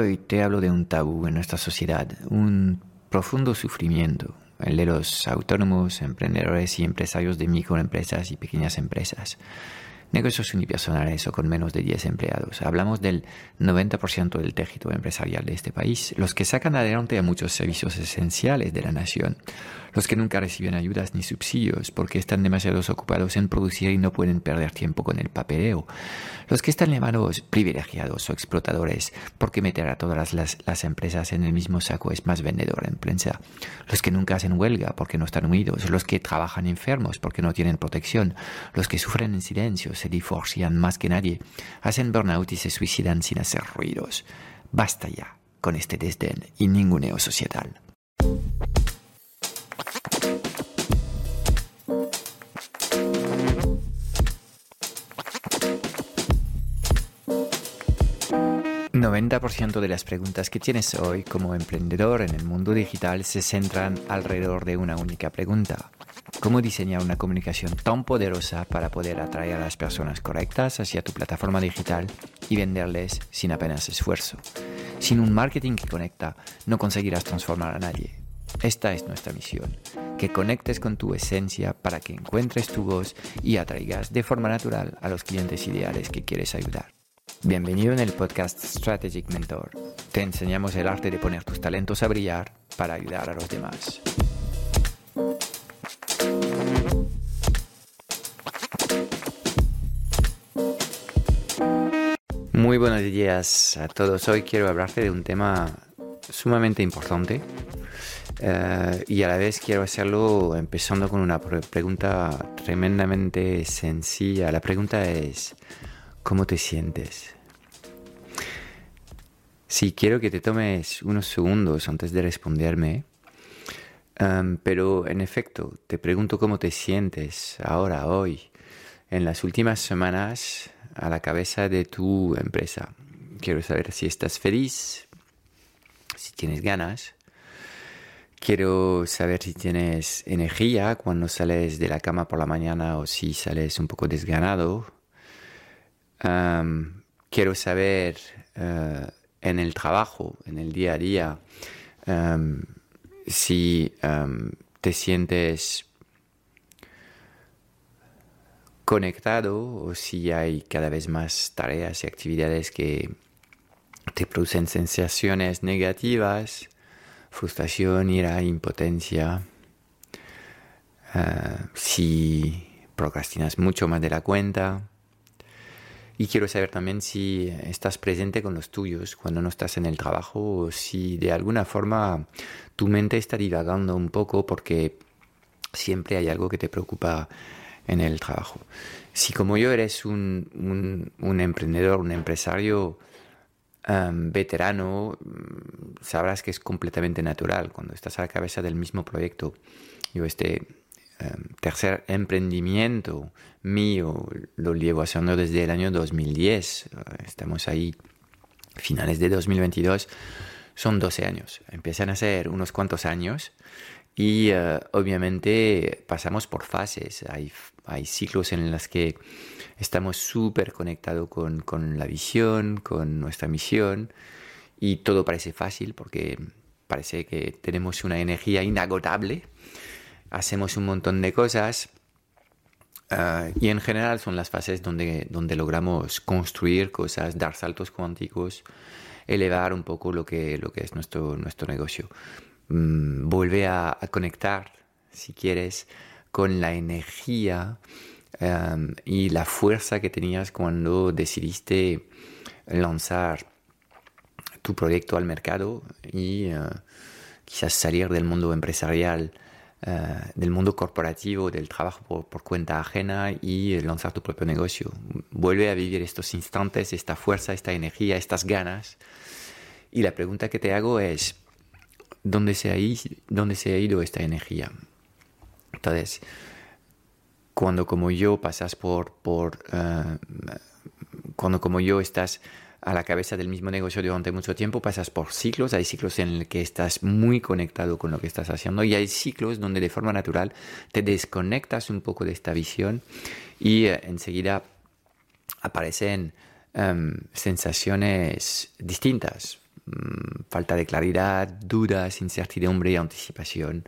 Hoy te hablo de un tabú en nuestra sociedad, un profundo sufrimiento, el de los autónomos, emprendedores y empresarios de microempresas y pequeñas empresas negocios unipersonales o con menos de 10 empleados. Hablamos del 90% del tejido empresarial de este país, los que sacan adelante a muchos servicios esenciales de la nación, los que nunca reciben ayudas ni subsidios porque están demasiado ocupados en producir y no pueden perder tiempo con el papeleo, los que están llamados privilegiados o explotadores porque meter a todas las, empresas en el mismo saco es más vendedor en prensa, los que nunca hacen huelga porque no están unidos, los que trabajan enfermos porque no tienen protección, los que sufren en silencio, se divorcian más que nadie, hacen burnout y se suicidan sin hacer ruidos. Basta ya con este desdén y ninguneo societal. 90% de las preguntas que tienes hoy como emprendedor en el mundo digital se centran alrededor de una única pregunta. ¿Cómo diseñar una comunicación tan poderosa para poder atraer a las personas correctas hacia tu plataforma digital y venderles sin apenas esfuerzo? Sin un marketing que conecta, no conseguirás transformar a nadie. Esta es nuestra misión, que conectes con tu esencia para que encuentres tu voz y atraigas de forma natural a los clientes ideales que quieres ayudar. Bienvenido en el podcast Strategic Mentor. Te enseñamos el arte de poner tus talentos a brillar para ayudar a los demás. Muy buenos días a todos. Hoy quiero hablarte de un tema sumamente importante eh, y a la vez quiero hacerlo empezando con una pregunta tremendamente sencilla. La pregunta es, ¿Cómo te sientes? Sí, quiero que te tomes unos segundos antes de responderme, pero en efecto, te pregunto cómo te sientes ahora, hoy, en las últimas semanas a la cabeza de tu empresa. Quiero saber si estás feliz, si tienes ganas. Quiero saber si tienes energía cuando sales de la cama por la mañana o si sales un poco desganado quiero saber eh, en el trabajo, en el día a día, si te sientes conectado o si hay cada vez más tareas y actividades que te producen sensaciones negativas, frustración, ira, impotencia. Eh, si procrastinas mucho más de la cuenta, y quiero saber también si estás presente con los tuyos cuando no estás en el trabajo o si de alguna forma tu mente está divagando un poco porque siempre hay algo que te preocupa en el trabajo. Si como yo eres un, un, emprendedor, un empresario um, veterano, mm, sabrás que es completamente natural cuando estás a la cabeza del mismo proyecto. Yo este Em, tercer emprendimiento mío lo llevo haciendo desde el año 2010. Estamos ahí, finales de 2022. Son 12 años. Empiezan a ser unos cuantos años y eh, obviamente pasamos por fases. Hay, hay ciclos en los que estamos súper conectados con, con la visión, con nuestra misión y todo parece fácil porque parece que tenemos una energía inagotable hacemos un montón de cosas ah, y en general son las fases donde, donde logramos construir cosas, dar saltos cuánticos, elevar un poco lo que, lo que es nuestro, nuestro negocio. Mm, vuelve a, conectar, si quieres, con la energía y la fuerza que tenías cuando decidiste lanzar tu proyecto al mercado y ah, quizás salir del mundo empresarial eh, del mundo corporativo, del trabajo por, cuenta ajena y lanzar tu propio negocio. Vuelve a vivir estos instantes, esta fuerza, esta energía, estas ganas. Y la pregunta que te hago es, ¿dónde se ha, ido, dónde se ha ido esta energía? Entonces, cuando como yo pasas por, por eh, cuando como yo estás a la cabeza del mismo negocio durante mucho tiempo, pasas por ciclos, hay ciclos en los que estás muy conectado con lo que estás haciendo y hay ciclos donde de forma natural te desconectas un poco de esta visión y eh, enseguida aparecen em, sensaciones distintas. Mm, falta de claridad, dudas, incertidumbre, anticipación,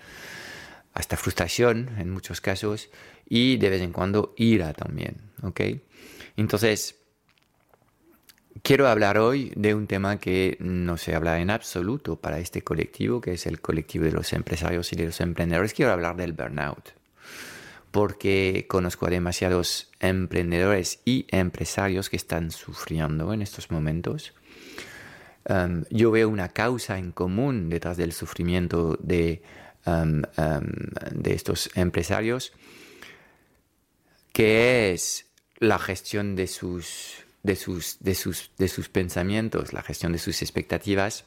hasta frustración en muchos casos y de vez en cuando ira también. ¿ok? Entonces, quiero hablar hoy de un tema que no se habla en absoluto para este colectivo, que es el colectivo de los empresarios y de los emprendedores. Quiero hablar del burnout porque conozco a demasiados emprendedores y empresarios que están sufriendo en estos momentos. Um, yo veo una causa en común detrás del sufrimiento de, um, um, de estos empresarios, que es la gestión de sus, de, sus, de, sus, de sus pensamientos, la gestión de sus expectativas.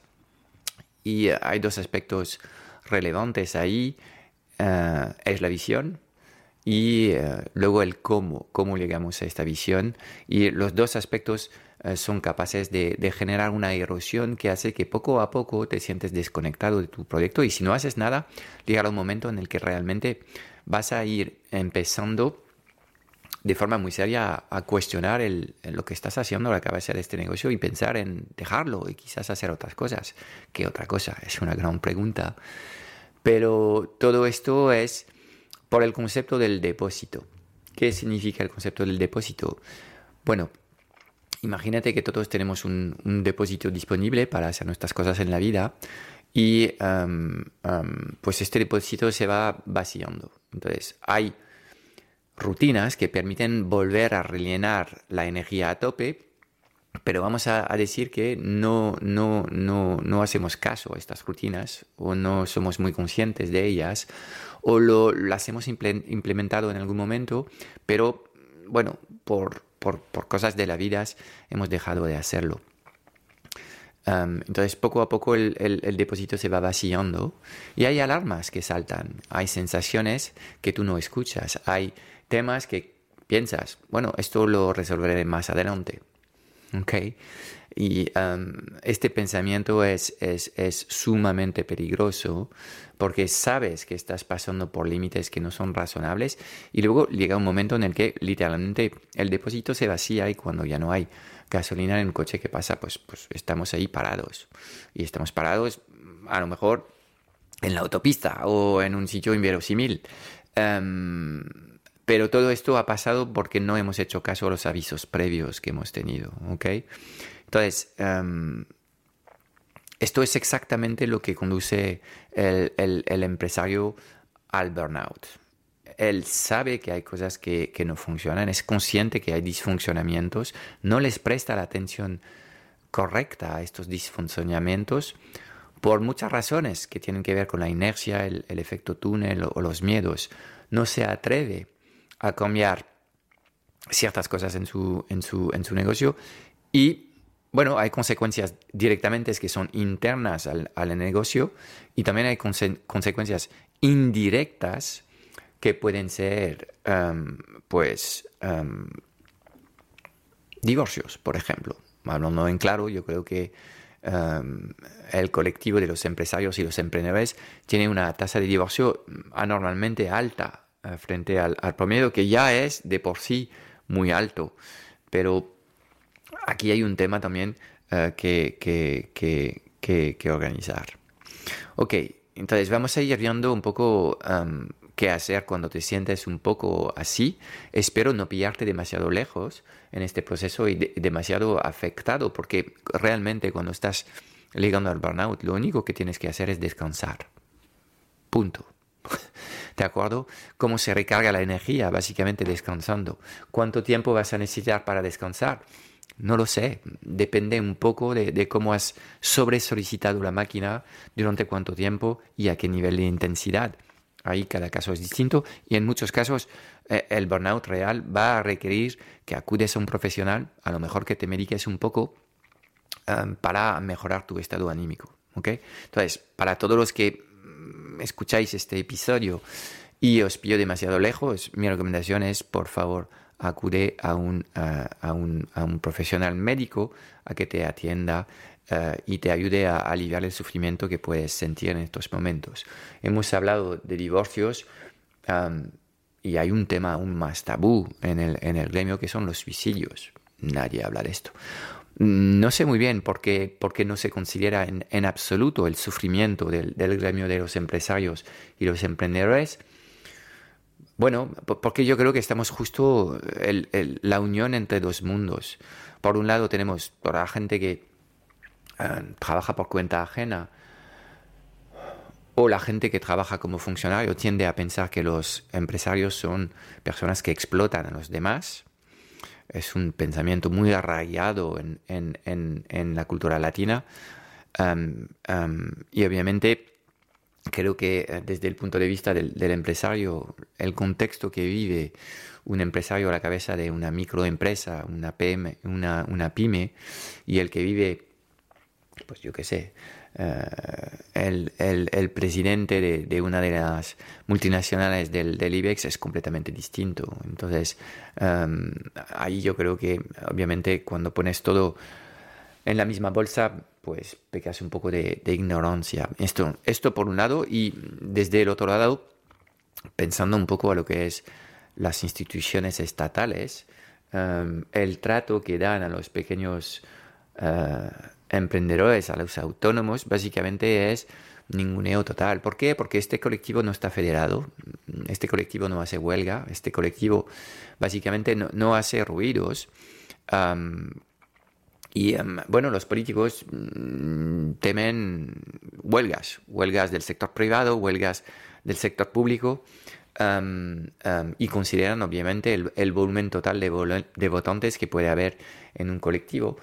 Y hay dos aspectos relevantes ahí. Uh, es la visión, y eh, luego el cómo, cómo llegamos a esta visión. Y los dos aspectos eh, son capaces de, generar una erosión que hace que poco a poco te sientes desconectado de tu proyecto y si no haces nada, llegará un momento en el que realmente vas a ir empezando de forma muy seria a cuestionar lo que estás haciendo a la cabeza de este negocio y pensar en dejarlo y quizás hacer otras cosas. ¿Qué otra cosa? Es una gran pregunta. Pero todo esto es por el concepto del depósito. ¿Qué significa el concepto del depósito? Bueno, imagínate que todos tenemos un, depósito disponible para hacer nuestras cosas en la vida y um, um, pues este depósito se va vaciando. Entonces, hay rutinas que permiten volver a rellenar la energía a tope pero vamos a, decir que no, no, no, no, hacemos caso a estas rutinas o no somos muy conscientes de ellas o lo, las hemos implementado en algún momento, pero bueno, por, por, cosas de la vida hemos dejado de hacerlo. entonces, poco a poco el, el, el, depósito se va vaciando y hay alarmas que saltan, hay sensaciones que tú no escuchas, hay temas que piensas, bueno, esto lo resolveré más adelante. Okay. Y este pensamiento es, es, es, sumamente peligroso porque sabes que estás pasando por límites que no son razonables y luego llega un momento en el que literalmente el depósito se vacía y cuando ya no hay gasolina en el coche, ¿qué pasa? Pues, pues estamos ahí parados. Y estamos parados a lo mejor en la autopista o en un sitio inverosímil. Pero todo esto ha pasado porque no hemos hecho caso a los avisos previos que hemos tenido, ¿ok? Entonces, em, esto es exactamente lo que conduce el, empresario al burnout. Él sabe que hay cosas que, no funcionan, es consciente que hay disfuncionamientos, no les presta la atención correcta a estos disfuncionamientos por muchas razones que tienen que ver con la inercia, el, efecto túnel o los miedos. No se atreve a cambiar ciertas cosas en su, en su negocio y bueno, hay consecuencias directamente que son internas al, al negocio y también hay consecuencias indirectas que pueden ser, um, pues, um, divorcios, por ejemplo. Hablando en claro, yo creo que um, el colectivo de los empresarios y los emprendedores tiene una tasa de divorcio anormalmente alta eh, frente al, promedio que ya es de por sí muy alto. Pero aquí hay un tema también eh, que, organizar. Ok, entonces vamos a ir viendo un poco qué hacer cuando te sientes un poco así. Espero no pillarte demasiado lejos en este proceso y demasiado afectado, porque realmente cuando estás ligando al burnout, lo único que tienes que hacer es descansar. Punto. ¿De acuerdo? ¿Cómo se recarga la energía? Básicamente descansando. ¿Cuánto tiempo vas a necesitar para descansar? No lo sé, depende un poco de, cómo has sobre solicitado la máquina, durante cuánto tiempo y a qué nivel de intensidad. Ahí cada caso es distinto y en muchos casos eh, el burnout real va a requerir que acudes a un profesional, a lo mejor que te mediques un poco um, para mejorar tu estado anímico. ¿okay? Entonces, para todos los que escucháis este episodio y os pillo demasiado lejos, mi recomendación es, por favor, acude a un, a, un, a un profesional médico a que te atienda eh, y te ayude a aliviar el sufrimiento que puedes sentir en estos momentos. Hemos hablado de divorcios y hay un tema aún más tabú en el, en el gremio que son los suicidios. Nadie habla de esto. No sé muy bien por qué, no se considera en, absoluto el sufrimiento del, gremio de los empresarios y los emprendedores. Bueno, porque yo creo que estamos justo en la unión entre dos mundos. Por un lado tenemos toda la gente que eh, trabaja por cuenta ajena o la gente que trabaja como funcionario tiende a pensar que los empresarios son personas que explotan a los demás es un pensamiento muy arraigado en, la cultura latina. y obviamente creo que eh, desde el punto de vista del, empresario, el contexto que vive un empresario a la cabeza de una microempresa, una PM, una, una pyme, y el que vive, pues yo qué sé, eh, el, presidente de, una de las multinacionales del, IBEX es completamente distinto. Entonces, em, ahí yo creo que obviamente cuando pones todo en la misma bolsa, pues pecas un poco de, ignorancia. Esto, esto por un lado y desde el otro lado, pensando un poco a lo que es las instituciones estatales, em, el trato que dan a los pequeños eh, emprendedores, a los autónomos, básicamente es ninguneo total. ¿Por qué? Porque este colectivo no está federado, este colectivo no hace huelga, este colectivo básicamente no, hace ruidos. Y bueno, los políticos mm, temen huelgas, huelgas del sector privado, huelgas del sector público. y consideran obviamente el, volumen total de, votantes que puede haber en un colectivo.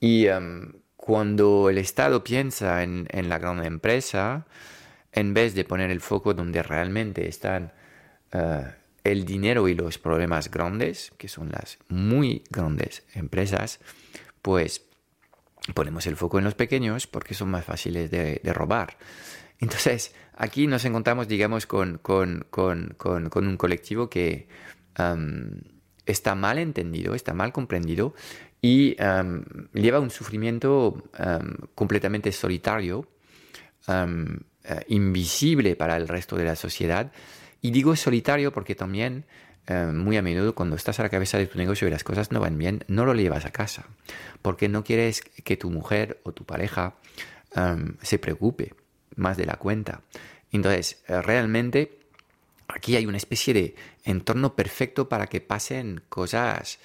Y em, cuando el Estado piensa en, la gran empresa, en vez de poner el foco donde realmente están eh, el dinero y los problemas grandes, que son las muy grandes empresas, pues ponemos el foco en los pequeños porque son más fáciles de, robar. Entonces, aquí nos encontramos, digamos, con, un colectivo que está mal entendido, está mal comprendido y em, lleva un sufrimiento completamente solitario, eh, invisible para el resto de la sociedad. Y digo solitario porque también muy a menudo cuando estás a la cabeza de tu negocio y las cosas no van bien, no lo llevas a casa, porque no quieres que tu mujer o tu pareja se preocupe más de la cuenta. Entonces, eh, realmente aquí hay una especie de entorno perfecto para que pasen cosas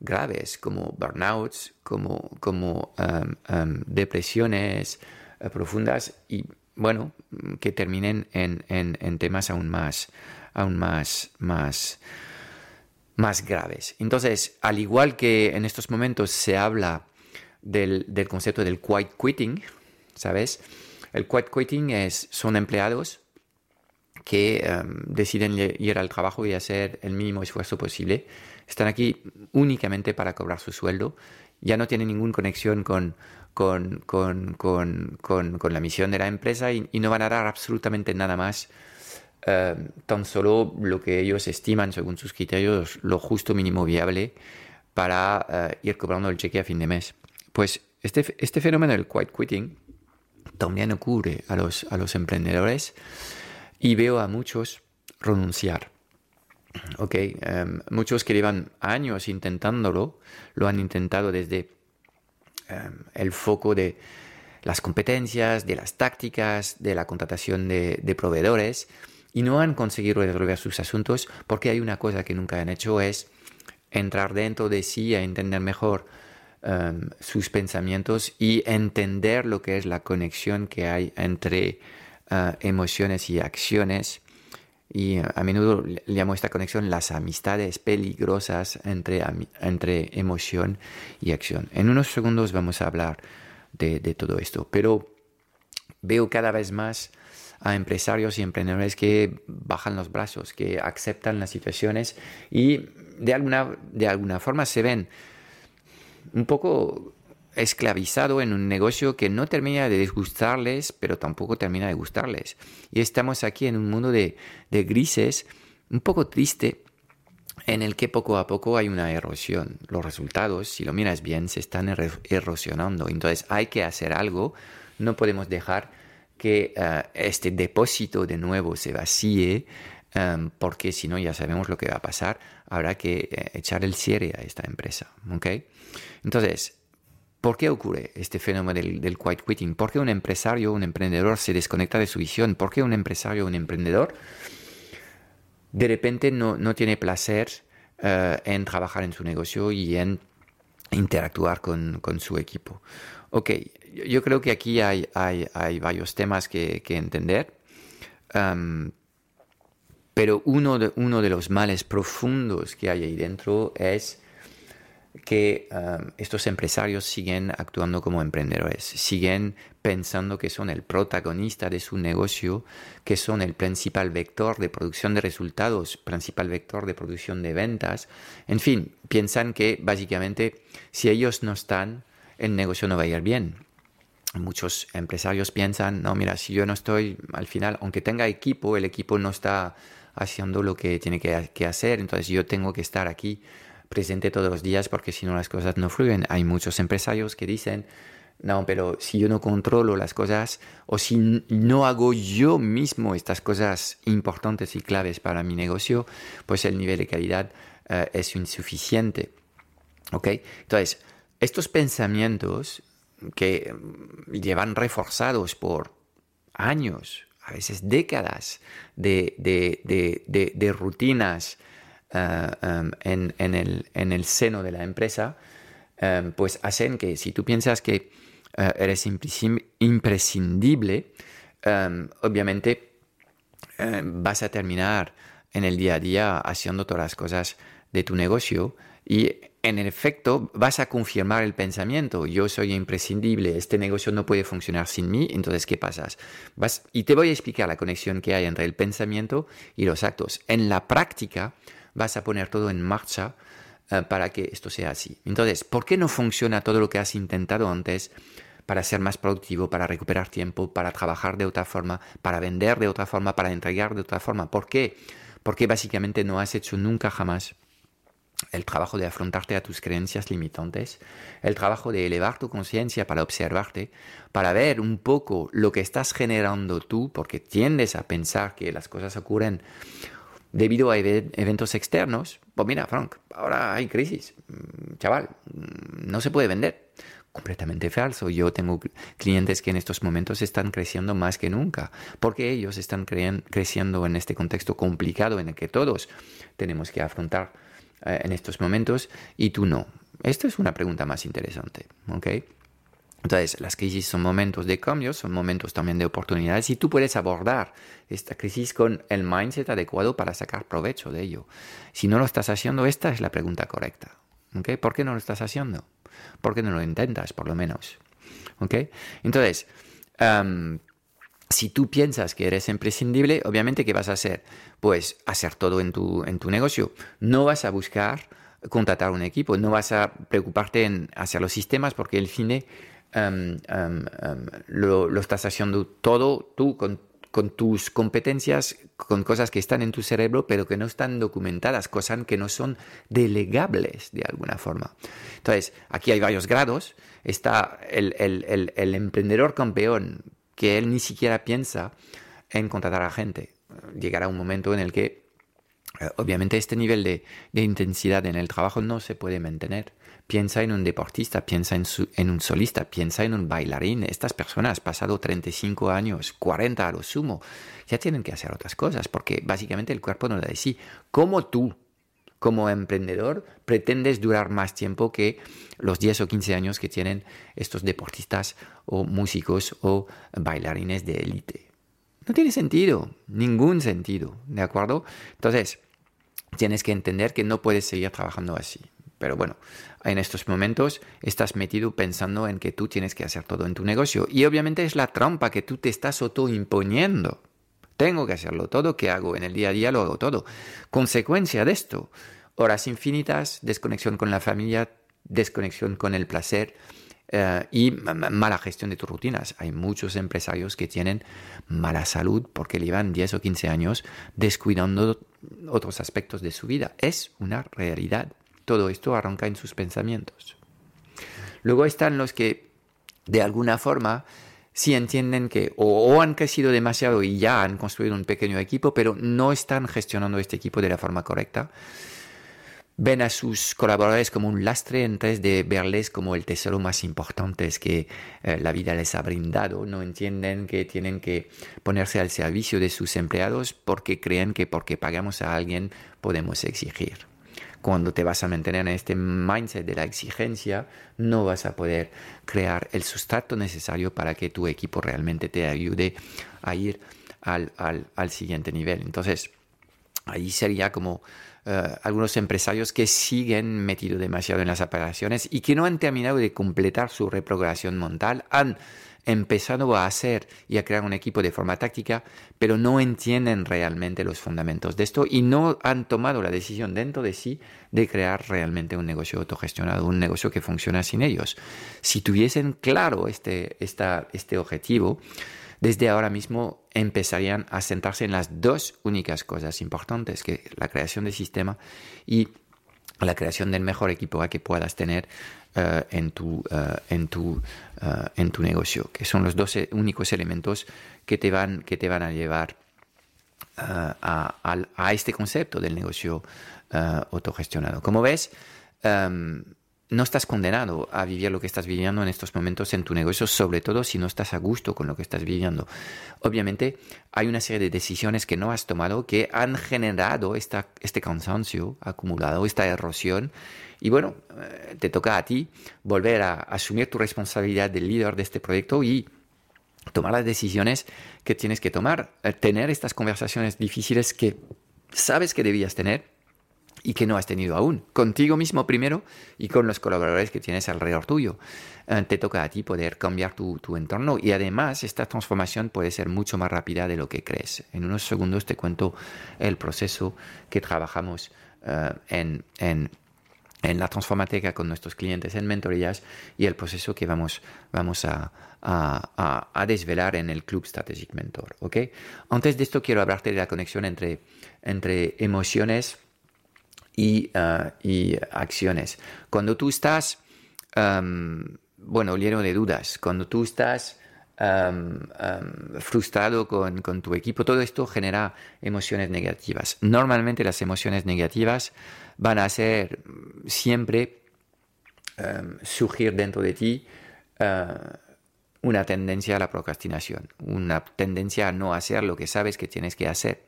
graves como burnouts, como, como um, um, depresiones eh, profundas y bueno, que terminen en, temas aún más, aún más, más, más graves. Entonces, al igual que en estos momentos se habla del, concepto del quiet quitting, ¿sabes? El quiet quitting es, son empleados que um, deciden ir al trabajo y hacer el mínimo esfuerzo posible están aquí únicamente para cobrar su sueldo, ya no tienen ninguna conexión con, con, la misión de la empresa y, no van a dar absolutamente nada más, eh, tan solo lo que ellos estiman según sus criterios, lo justo mínimo viable para eh, ir cobrando el cheque a fin de mes. Pues este, este fenómeno del quiet quitting también ocurre a los, a los emprendedores y veo a muchos renunciar Ok, em, muchos que llevan años intentándolo, lo han intentado desde em, el foco de las competencias, de las tácticas, de la contratación de, proveedores y no han conseguido resolver sus asuntos porque hay una cosa que nunca han hecho es entrar dentro de sí a entender mejor em, sus pensamientos y entender lo que es la conexión que hay entre eh, emociones y acciones y a menudo llamo esta conexión las amistades peligrosas entre, entre emoción y acción. En unos segundos vamos a hablar de, todo esto, pero veo cada vez más a empresarios y emprendedores que bajan los brazos, que aceptan las situaciones y de alguna, de alguna forma se ven un poco esclavizado en un negocio que no termina de disgustarles, pero tampoco termina de gustarles. Y estamos aquí en un mundo de, grises un poco triste en el que poco a poco hay una erosión. Los resultados, si lo miras bien, se están erosionando. Entonces hay que hacer algo. No podemos dejar que eh, este depósito de nuevo se vacíe em, porque si no ya sabemos lo que va a pasar, habrá que eh, echar el cierre a esta empresa. ¿okay? Entonces, ¿por qué ocurre este fenómeno del, quiet quitting? ¿Por qué un empresario, un emprendedor se desconecta de su visión? ¿Por qué un empresario, un emprendedor de repente no, no tiene placer eh, en trabajar en su negocio y en interactuar con, con su equipo? Ok, yo creo que aquí hay, hay, hay varios temas que, entender. Um, pero uno de, uno de los males profundos que hay ahí dentro es que um, estos empresarios siguen actuando como emprendedores, siguen pensando que son el protagonista de su negocio, que son el principal vector de producción de resultados, principal vector de producción de ventas. En fin, piensan que básicamente si ellos no están, el negocio no va a ir bien. Muchos empresarios piensan, no, mira, si yo no estoy al final, aunque tenga equipo, el equipo no está haciendo lo que tiene que, que hacer, entonces yo tengo que estar aquí presente todos los días porque si no las cosas no fluyen. Hay muchos empresarios que dicen, no, pero si yo no controlo las cosas o si no hago yo mismo estas cosas importantes y claves para mi negocio, pues el nivel de calidad uh, es insuficiente. ¿Ok? Entonces, estos pensamientos que llevan reforzados por años, a veces décadas de, de, de, de rutinas Uh, en, en, el, en, el, seno de la empresa, um, pues hacen que si tú piensas que uh, eres imprescindible, um, obviamente vas a terminar en el día a día haciendo todas las cosas de tu negocio y en efecto vas a confirmar el pensamiento, yo soy imprescindible, este negocio no puede funcionar sin mí, entonces ¿qué pasas? Y te voy a explicar la conexión que hay entre el pensamiento y los actos. En la práctica, vas a poner todo en marcha uh, para que esto sea así. Entonces, ¿por qué no funciona todo lo que has intentado antes para ser más productivo, para recuperar tiempo, para trabajar de otra forma, para vender de otra forma, para entregar de otra forma? ¿Por qué? Porque básicamente no has hecho nunca jamás el trabajo de afrontarte a tus creencias limitantes, el trabajo de elevar tu conciencia para observarte, para ver un poco lo que estás generando tú, porque tiendes a pensar que las cosas ocurren debido a eventos externos, pues mira, Frank, ahora hay crisis, mm, chaval, mm, no se puede vender. Completamente falso. Yo tengo clientes que en estos momentos están creciendo más que nunca, porque ellos están creciendo en este contexto complicado en el que todos tenemos que afrontar eh, en estos momentos y tú no. Esto es una pregunta más interesante, ¿ok? Entonces, las crisis son momentos de cambio, son momentos también de oportunidades y tú puedes abordar esta crisis con el mindset adecuado para sacar provecho de ello. Si no lo estás haciendo, esta es la pregunta correcta. ¿Okay? ¿Por qué no lo estás haciendo? ¿Por qué no lo intentas, por lo menos? ¿Okay? Entonces, si tú piensas que eres imprescindible, obviamente, ¿qué vas a hacer? Pues hacer todo en tu, en tu negocio. No vas a buscar contratar un equipo, no vas a preocuparte en hacer los sistemas porque el cine Em, em, em, lo, estás haciendo todo tú con, tus competencias, con cosas que están en tu cerebro, pero que no están documentadas, cosas que no son delegables de alguna forma. Entonces, aquí hay varios grados. Está el, emprendedor campeón, que él ni siquiera piensa en contratar a gente. Llegará un momento en el que eh, obviamente este nivel de, intensidad en el trabajo no se puede mantener. Piensa en un deportista, piensa en, en, un solista, piensa en un bailarín. Estas personas, pasado 35 años, 40 a lo sumo, ya tienen que hacer otras cosas porque básicamente el cuerpo no da de sí. ¿Cómo tú, como emprendedor, pretendes durar más tiempo que los 10 o 15 años que tienen estos deportistas o músicos o bailarines de élite? No tiene sentido, ningún sentido, ¿de acuerdo? Entonces, tienes que entender que no puedes seguir trabajando así. Pero bueno, en estos momentos estás metido pensando en que tú tienes que hacer todo en tu negocio. Y obviamente es la trampa que tú te estás autoimponiendo. Tengo que hacerlo todo, ¿qué hago? En el día a día lo hago todo. Consecuencia de esto, horas infinitas, desconexión con la familia, desconexión con el placer eh, y mala gestión de tus rutinas. Hay muchos empresarios que tienen mala salud porque llevan 10 o 15 años descuidando otros aspectos de su vida. Es una realidad. Todo esto arranca en sus pensamientos. Luego están los que de alguna forma si entienden que o, han crecido demasiado y ya han construido un pequeño equipo, pero no están gestionando este equipo de la forma correcta, ven a sus colaboradores como un lastre en vez de verles como el tesoro más importante que eh, la vida les ha brindado. No entienden que tienen que ponerse al servicio de sus empleados porque creen que porque pagamos a alguien podemos exigir cuando te vas a mantener en este mindset de la exigencia, no vas a poder crear el sustrato necesario para que tu equipo realmente te ayude a ir al, siguiente nivel. Entonces, ahí sería como eh, algunos empresarios que siguen metidos demasiado en las operaciones y que no han terminado de completar su reprogramación mental, han empezando a hacer y a crear un equipo de forma táctica, pero no entienden realmente los fundamentos de esto y no han tomado la decisión dentro de sí de crear realmente un negocio autogestionado, un negocio que funciona sin ellos. Si tuviesen claro este, este objetivo, desde ahora mismo empezarían a sentarse en las dos únicas cosas importantes, que la creación del sistema y la creación del mejor equipo que puedas tener eh, en, tu, eh, en, tu, eh, en tu negocio, que son los dos únicos elementos que te van, que te van a llevar a, este concepto del negocio autogestionado. Como ves, em, no estás condenado a vivir lo que estás viviendo en estos momentos en tu negocio, sobre todo si no estás a gusto con lo que estás viviendo. Obviamente hay una serie de decisiones que no has tomado que han generado este cansancio acumulado, esta erosión. Y bueno, eh, te toca a ti volver a asumir tu responsabilidad de líder de este proyecto y tomar las decisiones que tienes que tomar, eh, tener estas conversaciones difíciles que sabes que debías tener y que no has tenido aún. Contigo mismo primero y con los colaboradores que tienes alrededor tuyo. Eh, te toca a ti poder cambiar tu, entorno y además esta transformación puede ser mucho más rápida de lo que crees. En unos segundos te cuento el proceso que trabajamos eh, en, en la transformateca con nuestros clientes en mentorías y el proceso que vamos, vamos a, a, desvelar en el Club Strategic Mentor. ¿okay? Antes de esto quiero hablarte de la conexión entre, entre emociones Ah, y, acciones. Cuando tú estás, bueno, lleno de dudas, cuando tú estás frustrado con, con, tu equipo, todo esto genera emociones negativas. Normalmente las emociones negativas van a ser siempre surgir dentro de ti ah, una tendencia a la procrastinación, una tendencia a no hacer lo que sabes que tienes que hacer.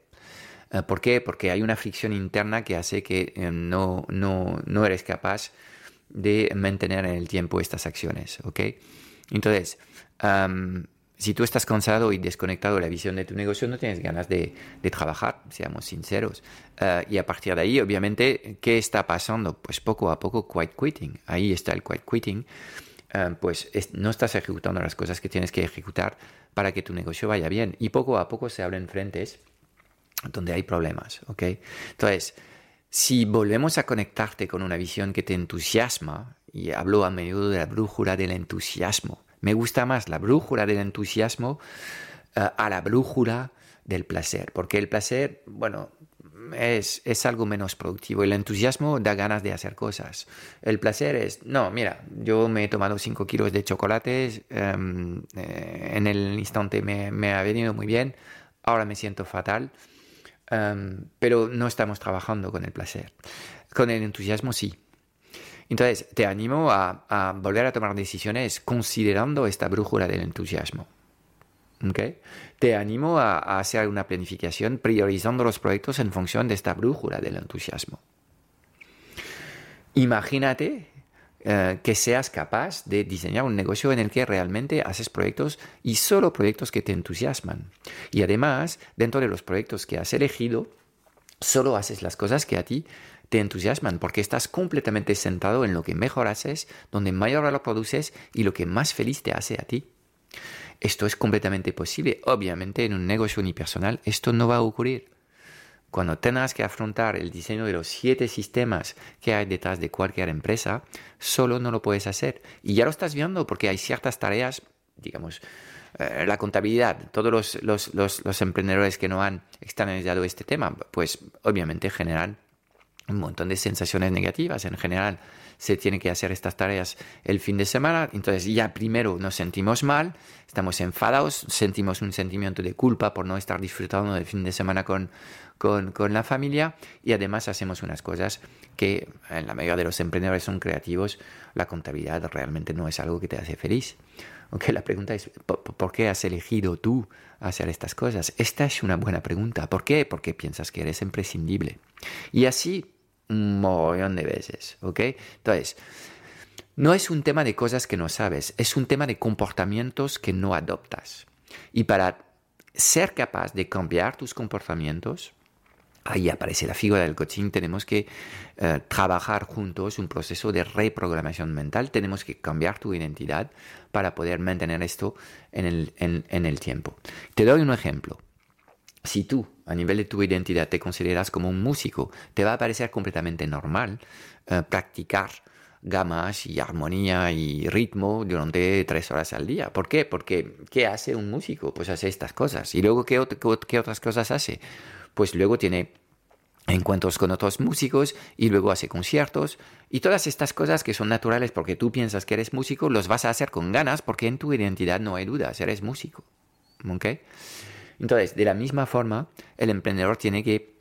Eh, ¿Por qué? Porque hay una fricción interna que hace que eh, no, no, no, eres capaz de mantener en el tiempo estas acciones. ¿ok? Entonces, si tú estás cansado y desconectado de la visión de tu negocio, no tienes ganas de, de trabajar, seamos sinceros. Eh, y a partir de ahí, obviamente, ¿qué está pasando? Pues poco a poco, quiet quitting. Ahí está el quiet quitting. pues no estás ejecutando las cosas que tienes que ejecutar para que tu negocio vaya bien. Y poco a poco se abren frentes donde hay problemas, ¿ok? Entonces, si volvemos a conectarte con una visión que te entusiasma, y hablo a menudo de la brújula del entusiasmo, me gusta más la brújula del entusiasmo eh, a la brújula del placer, porque el placer, bueno, es, es, algo menos productivo. El entusiasmo da ganas de hacer cosas. El placer es, no, mira, yo me he tomado 5 kilos de chocolates, em, eh, en el instante me, me, ha venido muy bien, ahora me siento fatal. Em, pero no estamos trabajando con el placer. Con el entusiasmo sí. Entonces, te animo a, volver a tomar decisiones considerando esta brújula del entusiasmo. ¿Okay? Te animo a, a, hacer una planificación priorizando los proyectos en función de esta brújula del entusiasmo. Imagínate eh, que seas capaz de diseñar un negocio en el que realmente haces proyectos y solo proyectos que te entusiasman. Y además, dentro de los proyectos que has elegido, solo haces las cosas que a ti te entusiasman porque estás completamente sentado en lo que mejor haces, donde mayor valor produces y lo que más feliz te hace a ti. Esto es completamente posible. Obviamente en un negocio unipersonal esto no va a ocurrir cuando tengas que afrontar el diseño de los siete sistemas que hay detrás de cualquier empresa, solo no lo puedes hacer. Y ya lo estás viendo porque hay ciertas tareas, digamos, eh, la contabilidad, todos los, los, los, los, emprendedores que no han externalizado este tema, pues obviamente generan un montón de sensaciones negativas en general. Se tiene que hacer estas tareas el fin de semana, entonces ya primero nos sentimos mal, estamos enfadados, sentimos un sentimiento de culpa por no estar disfrutando del fin de semana con, con, con la familia y además hacemos unas cosas que en la mayoría de los emprendedores son creativos, la contabilidad realmente no es algo que te hace feliz. Aunque la pregunta es, ¿por qué has elegido tú hacer estas cosas? Esta es una buena pregunta. ¿Por qué? Porque piensas que eres imprescindible. Y así un montón de veces, ¿ok? Entonces, no es un tema de cosas que no sabes, es un tema de comportamientos que no adoptas. Y para ser capaz de cambiar tus comportamientos, ahí aparece la figura del coaching, tenemos que eh, trabajar juntos un proceso de reprogramación mental, tenemos que cambiar tu identidad para poder mantener esto en, el tiempo. Te doy un ejemplo. Si tú, a nivel de tu identidad, te consideras como un músico, te va a parecer completamente normal eh, practicar gamas y armonía y ritmo durante tres horas al día. ¿Por qué? Porque ¿qué hace un músico? Pues hace estas cosas. ¿Y luego qué, qué otras cosas hace? pues luego tiene encuentros con otros músicos y luego hace conciertos y todas estas cosas que son naturales porque tú piensas que eres músico, los vas a hacer con ganas porque en tu identidad no hay dudas, eres músico. Entonces, de la misma forma, el emprendedor tiene que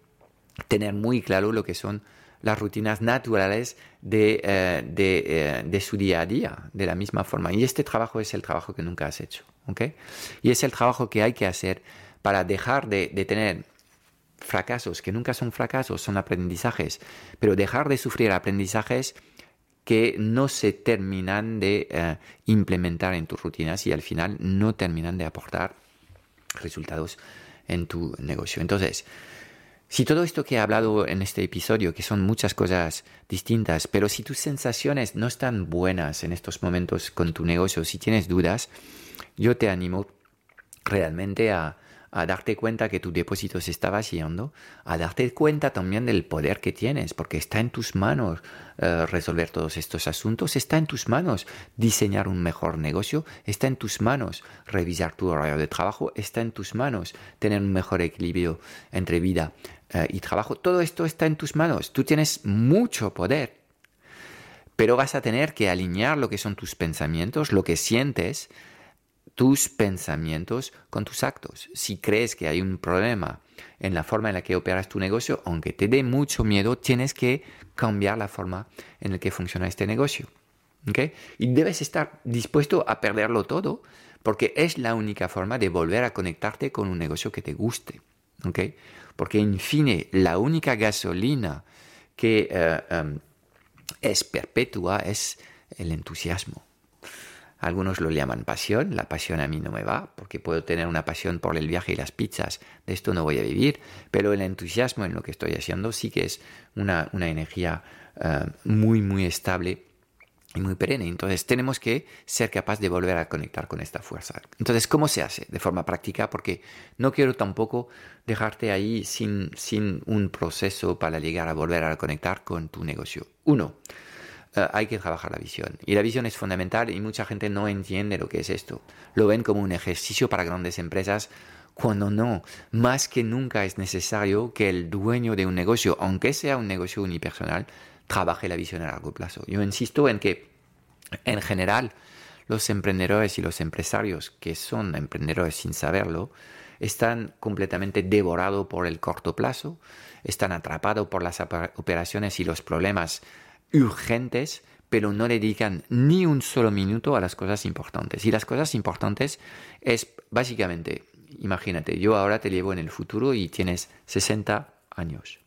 tener muy claro lo que son las rutinas naturales de, eh, eh, de, su día a día, de la misma forma. Y este trabajo es el trabajo que nunca has hecho. Y es el trabajo que hay que hacer para dejar de, de tener fracasos, que nunca son fracasos, son aprendizajes, pero dejar de sufrir aprendizajes que no se terminan de eh, implementar en tus rutinas y al final no terminan de aportar resultados en tu negocio. Entonces, si todo esto que he hablado en este episodio, que son muchas cosas distintas, pero si tus sensaciones no están buenas en estos momentos con tu negocio, si tienes dudas, yo te animo realmente a, a darte cuenta que tu depósito se está vaciando, a darte cuenta también del poder que tienes, porque está en tus manos eh, resolver todos estos asuntos, está en tus manos diseñar un mejor negocio, está en tus manos revisar tu horario de trabajo, está en tus manos tener un mejor equilibrio entre vida eh, y trabajo. Todo esto está en tus manos. Tú tienes mucho poder, pero vas a tener que alinear lo que son tus pensamientos, lo que sientes, tus pensamientos con tus actos. Si crees que hay un problema en la forma en la que operas tu negocio, aunque te dé mucho miedo, tienes que cambiar la forma en la que funciona este negocio. Y debes estar dispuesto a perderlo todo, porque es la única forma de volver a conectarte con un negocio que te guste. Porque, en fin, la única gasolina que eh, em, es perpetua es el entusiasmo. Algunos lo llaman pasión, la pasión a mí no me va, porque puedo tener una pasión por el viaje y las pizzas, de esto no voy a vivir, pero el entusiasmo en lo que estoy haciendo sí que es una, energía eh, muy, muy estable y muy perenne. Entonces tenemos que ser capaces de volver a conectar con esta fuerza. Entonces, ¿cómo se hace? De forma práctica, porque no quiero tampoco dejarte ahí sin, sin un proceso para llegar a volver a conectar con tu negocio. Uno, hay que trabajar la visión. Y la visión es fundamental y mucha gente no entiende lo que es esto. Lo ven como un ejercicio para grandes empresas cuando no. Más que nunca es necesario que el dueño de un negocio, aunque sea un negocio unipersonal, trabaje la visión a largo plazo. Yo insisto en que, en general, los emprendedores y los empresarios que son emprendedores sin saberlo, están completamente devorados por el corto plazo, están atrapados por las operaciones y los problemas urgentes, pero no dedican ni un solo minuto a las cosas importantes. Y las cosas importantes es básicamente, imagínate, yo ahora te llevo en el futuro y tienes 60 años.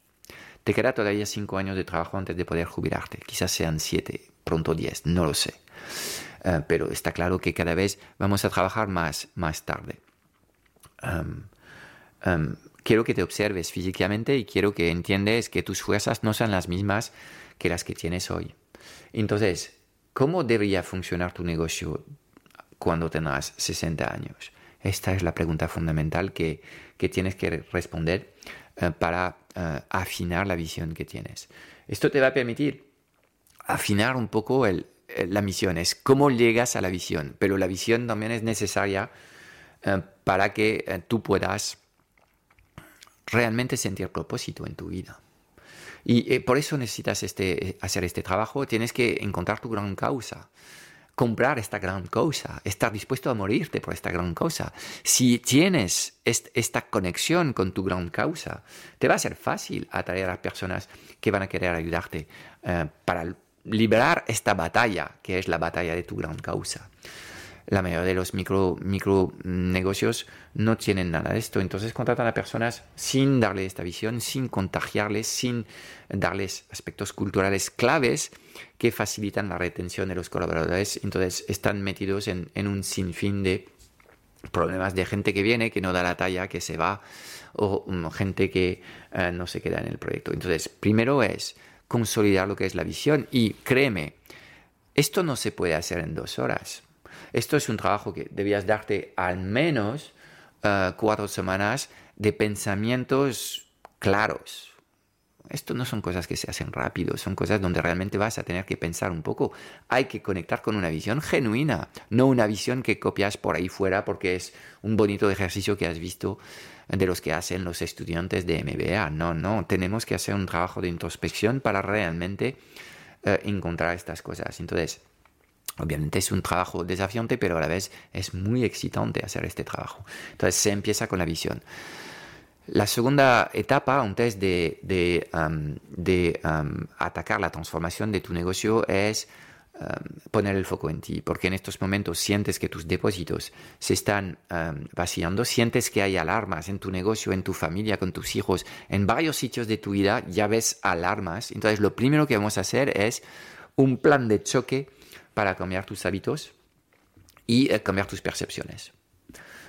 Te queda todavía 5 años de trabajo antes de poder jubilarte. Quizás sean 7, pronto 10, no lo sé. Eh, pero está claro que cada vez vamos a trabajar más, más tarde. Quiero que te observes físicamente y quiero que entiendas que tus fuerzas no son las mismas que las que tienes hoy. Entonces, ¿cómo debería funcionar tu negocio cuando tengas 60 años? Esta es la pregunta fundamental que, tienes que responder eh, para eh, afinar la visión que tienes. Esto te va a permitir afinar un poco la misión, es cómo llegas a la visión, pero la visión también es necesaria eh, para que tú puedas realmente sentir propósito en tu vida. Y eh, por eso necesitas este, hacer este trabajo, tienes que encontrar tu gran causa comprar esta gran cosa, estar dispuesto a morirte por esta gran cosa. Si tienes esta conexión con tu gran causa, te va a ser fácil atraer a personas que van a querer ayudarte eh, para liberar esta batalla, que es la batalla de tu gran causa la mayoría de los micro, micro negocios no tienen nada de esto. Entonces contratan a personas sin darle esta visión, sin contagiarles, sin darles aspectos culturales claves que facilitan la retención de los colaboradores. Entonces están metidos en, un sinfín de problemas de gente que viene, que no da la talla, que se va, o gente que eh, no se queda en el proyecto. Entonces, primero es consolidar lo que es la visión y créeme, esto no se puede hacer en dos horas esto es un trabajo que debías darte al menos eh, cuatro semanas de pensamientos claros. Esto no son cosas que se hacen rápido, son cosas donde realmente vas a tener que pensar un poco. Hay que conectar con una visión genuina, no una visión que copias por ahí fuera porque es un bonito ejercicio que has visto de los que hacen los estudiantes de MBA. No, no, tenemos que hacer un trabajo de introspección para realmente eh, encontrar estas cosas. Entonces, Obviamente es un trabajo desafiante, pero a la vez es muy excitante hacer este trabajo. Entonces se empieza con la visión. La segunda etapa, antes de, de, de atacar la transformación de tu negocio, es poner el foco en ti, porque en estos momentos sientes que tus depósitos se están vaciando, sientes que hay alarmas en tu negocio, en tu familia, con tus hijos, en varios sitios de tu vida, ya ves alarmas. Entonces lo primero que vamos a hacer es un plan de choque para cambiar tus hábitos y eh, cambiar tus percepciones.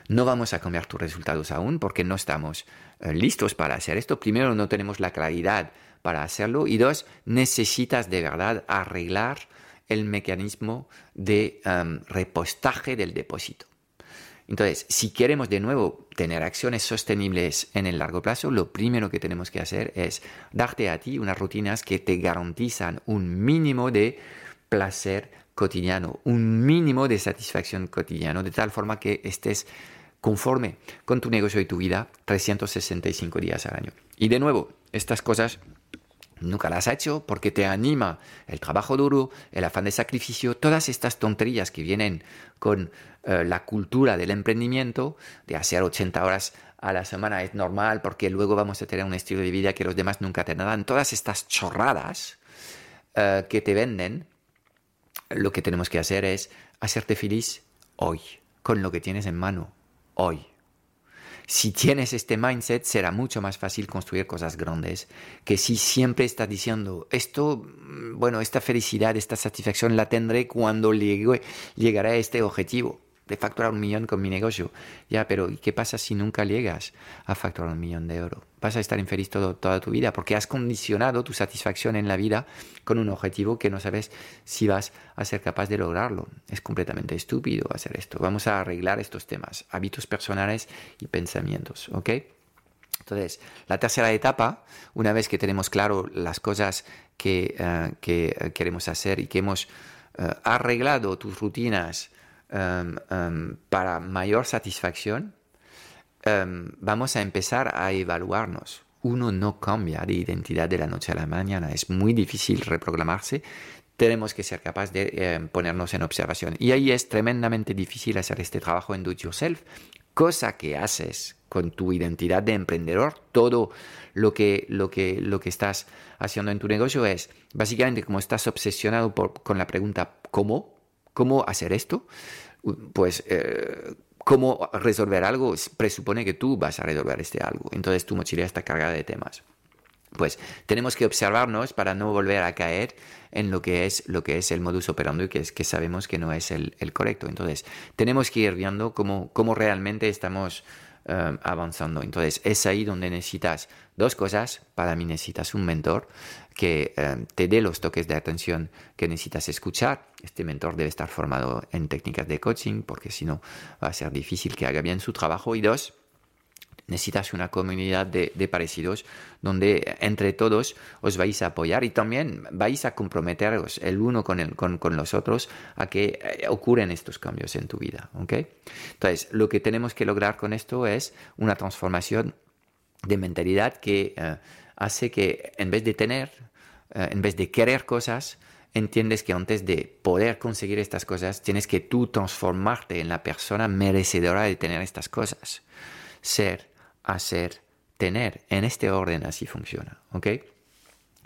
No vamos a cambiar tus resultados aún porque no estamos eh, listos para hacer esto. Primero, no tenemos la claridad para hacerlo. Y dos, necesitas de verdad arreglar el mecanismo de em, repostaje del depósito. Entonces, si queremos de nuevo tener acciones sostenibles en el largo plazo, lo primero que tenemos que hacer es darte a ti unas rutinas que te garantizan un mínimo de placer cotidiano, un mínimo de satisfacción cotidiano, de tal forma que estés conforme con tu negocio y tu vida 365 días al año. Y de nuevo, estas cosas nunca las has hecho porque te anima el trabajo duro, el afán de sacrificio, todas estas tonterías que vienen con eh, la cultura del emprendimiento, de hacer 80 horas a la semana es normal porque luego vamos a tener un estilo de vida que los demás nunca te dan. Todas estas chorradas eh, que te venden lo que tenemos que hacer es hacerte feliz hoy, con lo que tienes en mano, hoy. Si tienes este mindset, será mucho más fácil construir cosas grandes que si siempre estás diciendo, esto, mm, bueno, esta felicidad, esta satisfacción la tendré cuando llegue, llegaré a este objetivo de facturar un millón con mi negocio. Ya, pero ¿y qué pasa si nunca llegas a facturar un millón de euros? Vas a estar infeliz todo, toda tu vida porque has condicionado tu satisfacción en la vida con un objetivo que no sabes si vas a ser capaz de lograrlo. Es completamente estúpido hacer esto. Vamos a arreglar estos temas, hábitos personales y pensamientos, ¿ok? Entonces, la tercera etapa, una vez que tenemos claro las cosas que, eh, que queremos hacer y que hemos eh, arreglado tus rutinas, Em, em, para mayor satisfacción, em, vamos a empezar a evaluarnos. Uno no cambia de identidad de la noche a la mañana, es muy difícil reprogramarse. Tenemos que ser capaces de ponernos en observación. Y ahí es tremendamente difícil hacer este trabajo en do it yourself, cosa que haces con tu identidad de emprendedor. Todo lo que, lo que, lo que estás haciendo en tu negocio es básicamente como estás obsesionado con la pregunta ¿cómo? ¿Cómo hacer esto? Pues, eh, ¿cómo resolver algo? Presupone que tú vas a resolver este algo. Entonces tu mochila está cargada de temas. Pues tenemos que observarnos para no volver a caer en lo que es, lo que es el modus operandi, que es que sabemos que no es el, correcto. Entonces, tenemos que ir viendo cómo, cómo realmente estamos eh, avanzando. Entonces, es ahí donde necesitas dos cosas. Para mí necesitas un mentor que eh, te dé los toques de atención que necesitas escuchar. Este mentor debe estar formado en técnicas de coaching porque si no va a ser difícil que haga bien su trabajo. Y dos, necesitas una comunidad de, parecidos donde entre todos os vais a apoyar y también vais a comprometeros el uno con, el, con, con los otros a que eh, ocurren estos cambios en tu vida. ¿okay? Entonces, lo que tenemos que lograr con esto es una transformación de mentalidad que... Eh, hace que en vez de tener, eh, en vez de querer cosas, entiendes que antes de poder conseguir estas cosas, tienes que tú transformarte en la persona merecedora de tener estas cosas. Ser, hacer, tener. En este orden así funciona. ¿Ok?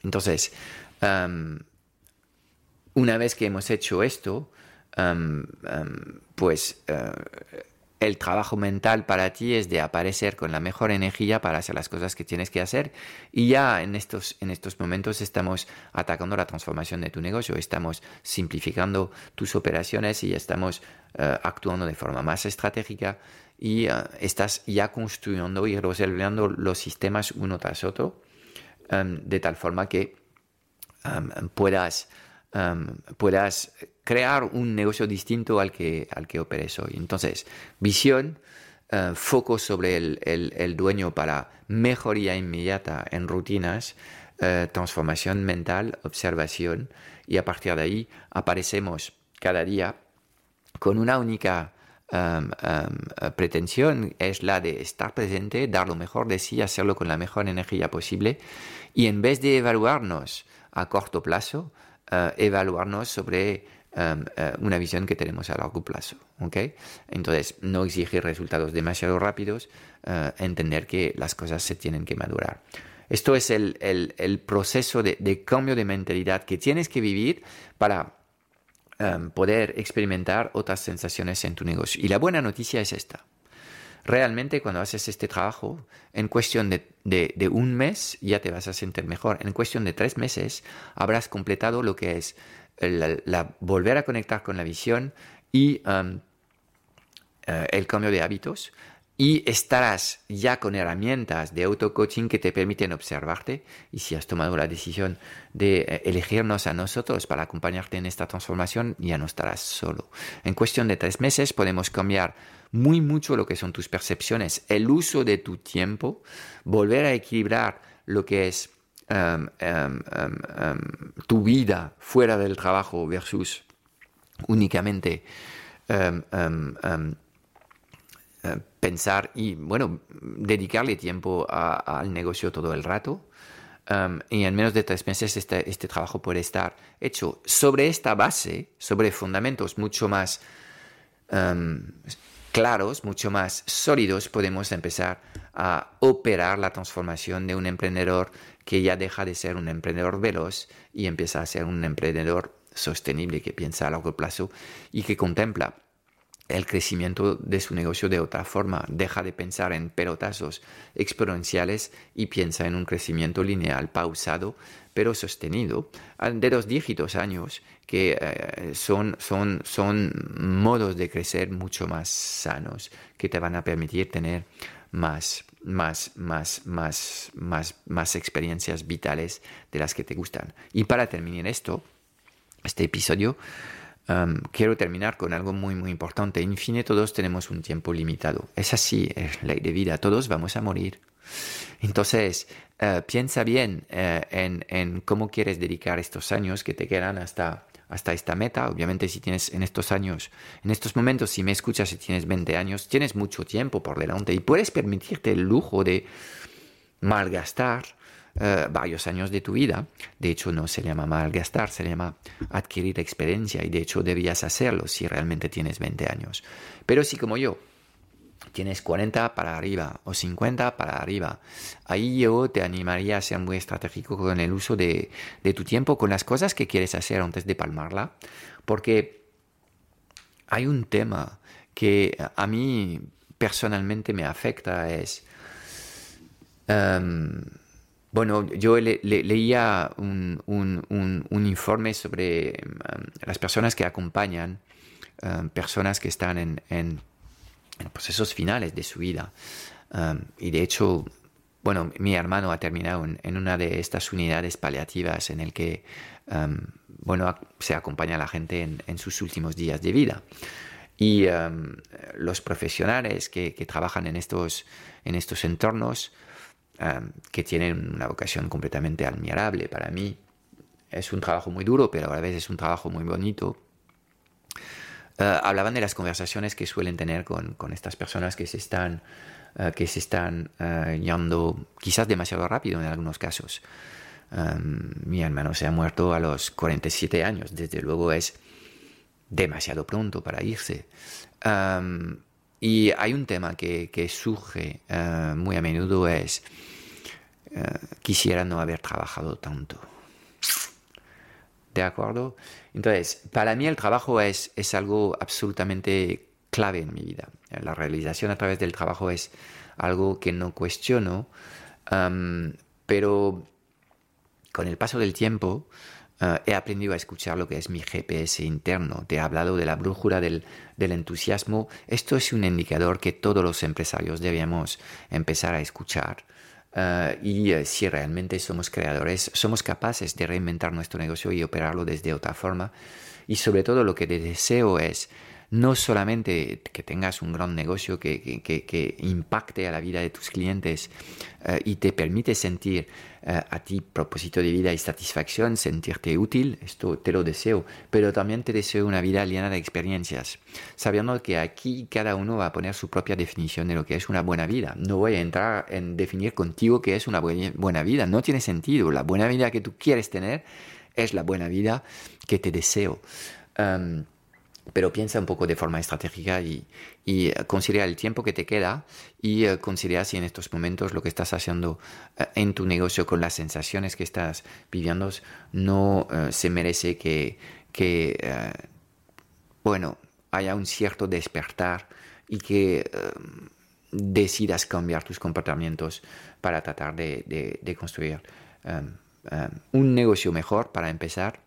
Entonces, em, una vez que hemos hecho esto, em, em, pues eh, el trabajo mental para ti es de aparecer con la mejor energía para hacer las cosas que tienes que hacer. Y ya en estos, en estos momentos estamos atacando la transformación de tu negocio, estamos simplificando tus operaciones y estamos eh, actuando de forma más estratégica y eh, estás ya construyendo y resolviendo los sistemas uno tras otro em, de tal forma que em, puedas puedas crear un negocio distinto al que, al que operes hoy. Entonces, visión, eh, foco sobre el, el, dueño para mejoría inmediata en rutinas, eh, transformación mental, observación, y a partir de ahí aparecemos cada día con una única pretensión, es la de estar presente, dar lo mejor de sí, hacerlo con la mejor energía posible, y en vez de evaluarnos a corto plazo, eh, evaluarnos sobre em, eh, una visión que tenemos a largo plazo. Entonces, no exigir resultados demasiado rápidos, eh, entender que las cosas se tienen que madurar. Esto es el, el, proceso de, de, cambio de mentalidad que tienes que vivir para em, poder experimentar otras sensaciones en tu negocio. Y la buena noticia es esta realmente cuando haces este trabajo, en cuestión de, un mes ya te vas a sentir mejor. En cuestión de tres meses habrás completado lo que es la, volver a conectar con la visión y um, eh, el cambio de hábitos. Y estarás ya con herramientas de auto-coaching que te permiten observarte. Y si has tomado la decisión de eh, elegirnos a nosotros para acompañarte en esta transformación, ya no estarás solo. En cuestión de tres meses podemos cambiar muy mucho lo que son tus percepciones, el uso de tu tiempo, volver a equilibrar lo que es em, em, em, tu vida fuera del trabajo versus únicamente pensar y, bueno, dedicarle tiempo al negocio todo el rato. y en menos de tres meses este, este, trabajo puede estar hecho sobre esta base, sobre fundamentos mucho más claros, mucho más sólidos, podemos empezar a operar la transformación de un emprendedor que ya deja de ser un emprendedor veloz y empieza a ser un emprendedor sostenible que piensa a largo plazo y que contempla el crecimiento de su negocio de otra forma. Deja de pensar en pelotazos exponenciales y piensa en un crecimiento lineal, pausado, pero sostenido, de dos dígitos años, que eh, son, son, son modos de crecer mucho más sanos, que te van a permitir tener más, más, más, más, más, más experiencias vitales de las que te gustan. Y para terminar esto, este episodio, quiero terminar con algo muy, muy importante. En fin, todos tenemos un tiempo limitado. Es así, es ley de vida. Todos vamos a morir. Entonces, eh, piensa bien eh, en, en, cómo quieres dedicar estos años que te quedan hasta, hasta esta meta. Obviamente, si tienes en estos años, en estos momentos, si me escuchas y tienes 20 años, tienes mucho tiempo por delante y puedes permitirte el lujo de malgastar eh, varios años de tu vida. De hecho, no se llama malgastar, se llama adquirir experiencia y de hecho debías hacerlo si realmente tienes 20 años. Pero si como yo tienes 40 para arriba o 50 para arriba, ahí yo te animaría a ser muy estratégico con el uso de, tu tiempo, con las cosas que quieres hacer antes de palmarla, porque hay un tema que a mí personalmente me afecta, es... Em, bueno, yo leía un, informe sobre um, las personas que acompañan um, personas que están en, procesos finales de su vida. Um, y de hecho, bueno, mi hermano ha terminado en, una de estas unidades paliativas en el que, bueno, se acompaña a la gente en, sus últimos días de vida. Y los profesionales que, que, trabajan en estos, en estos entornos, que tienen una vocación completamente admirable para mí. Es un trabajo muy duro, pero a la vez es un trabajo muy bonito. eh, hablaban de las conversaciones que suelen tener con, estas personas que se están, uh, que se están yendo quizás demasiado rápido en algunos casos. Um, mi hermano se ha muerto a los 47 años, desde luego es demasiado pronto para irse. Um, y hay un tema que, surge muy a menudo es, quisiera no haber trabajado tanto. ¿De acuerdo? Entonces, para mí el trabajo es, es algo absolutamente clave en mi vida. La realización a través del trabajo es algo que no cuestiono, pero con el paso del tiempo eh, he aprendido a escuchar lo que es mi GPS interno. Te he hablado de la brújula del, entusiasmo. Esto es un indicador que todos los empresarios debemos empezar a escuchar. Eh, y eh, si realmente somos creadores, somos capaces de reinventar nuestro negocio y operarlo desde otra forma. Y sobre todo lo que deseo es no solamente que tengas un gran negocio que, impacte a la vida de tus clientes eh, y te permite sentir eh, a ti propósito de vida y satisfacción, sentirte útil, esto te lo deseo, pero también te deseo una vida llena de experiencias, sabiendo que aquí cada uno va a poner su propia definición de lo que es una buena vida. No voy a entrar en definir contigo qué es una buena vida, no tiene sentido. La buena vida que tú quieres tener es la buena vida que te deseo. Em, pero piensa un poco de forma estratégica y, eh, considera el tiempo que te queda y uh, considera si en estos momentos lo que estás haciendo eh, en tu negocio con las sensaciones que estás viviendo no se merece que, bueno, haya un cierto despertar y que decidas cambiar tus comportamientos para tratar de, construir un negocio mejor para empezar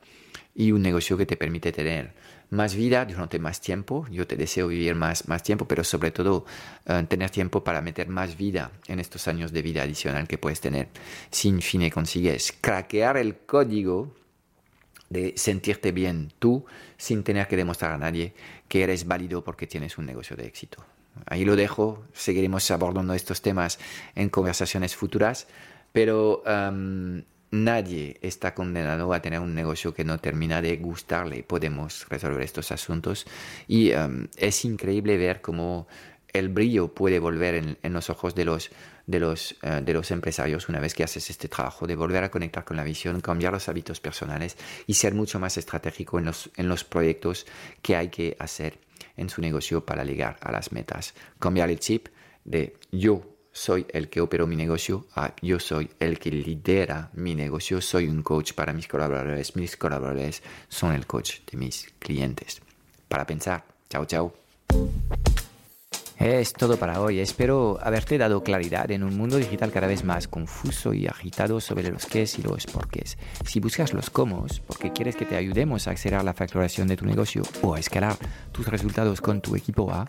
y un negocio que te permite tener más vida durante más tiempo. Yo te deseo vivir más, más tiempo, pero sobre todo eh, tener tiempo para meter más vida en estos años de vida adicional que puedes tener. Sin fin consigues craquear el código de sentirte bien tú sin tener que demostrar a nadie que eres válido porque tienes un negocio de éxito. Ahí lo dejo, seguiremos abordando estos temas en conversaciones futuras, pero em, Nadie está condenado a tener un negocio que no termina de gustarle. Podemos resolver estos asuntos y um, es increíble ver cómo el brillo puede volver en, los ojos de los, de, los, uh, de los empresarios una vez que haces este trabajo, de volver a conectar con la visión, cambiar los hábitos personales y ser mucho más estratégico en los, en los proyectos que hay que hacer en su negocio para llegar a las metas. Cambiar el chip de yo soy el que opero mi negocio, ah, yo soy el que lidera mi negocio, soy un coach para mis colaboradores, mis colaboradores son el coach de mis clientes. Para pensar, chao, chao. Es todo para hoy. Espero haberte dado claridad en un mundo digital cada vez más confuso y agitado sobre los qué y los porqués. Si buscas los cómo, porque quieres que te ayudemos a acelerar la facturación de tu negocio o a escalar tus resultados con tu equipo A,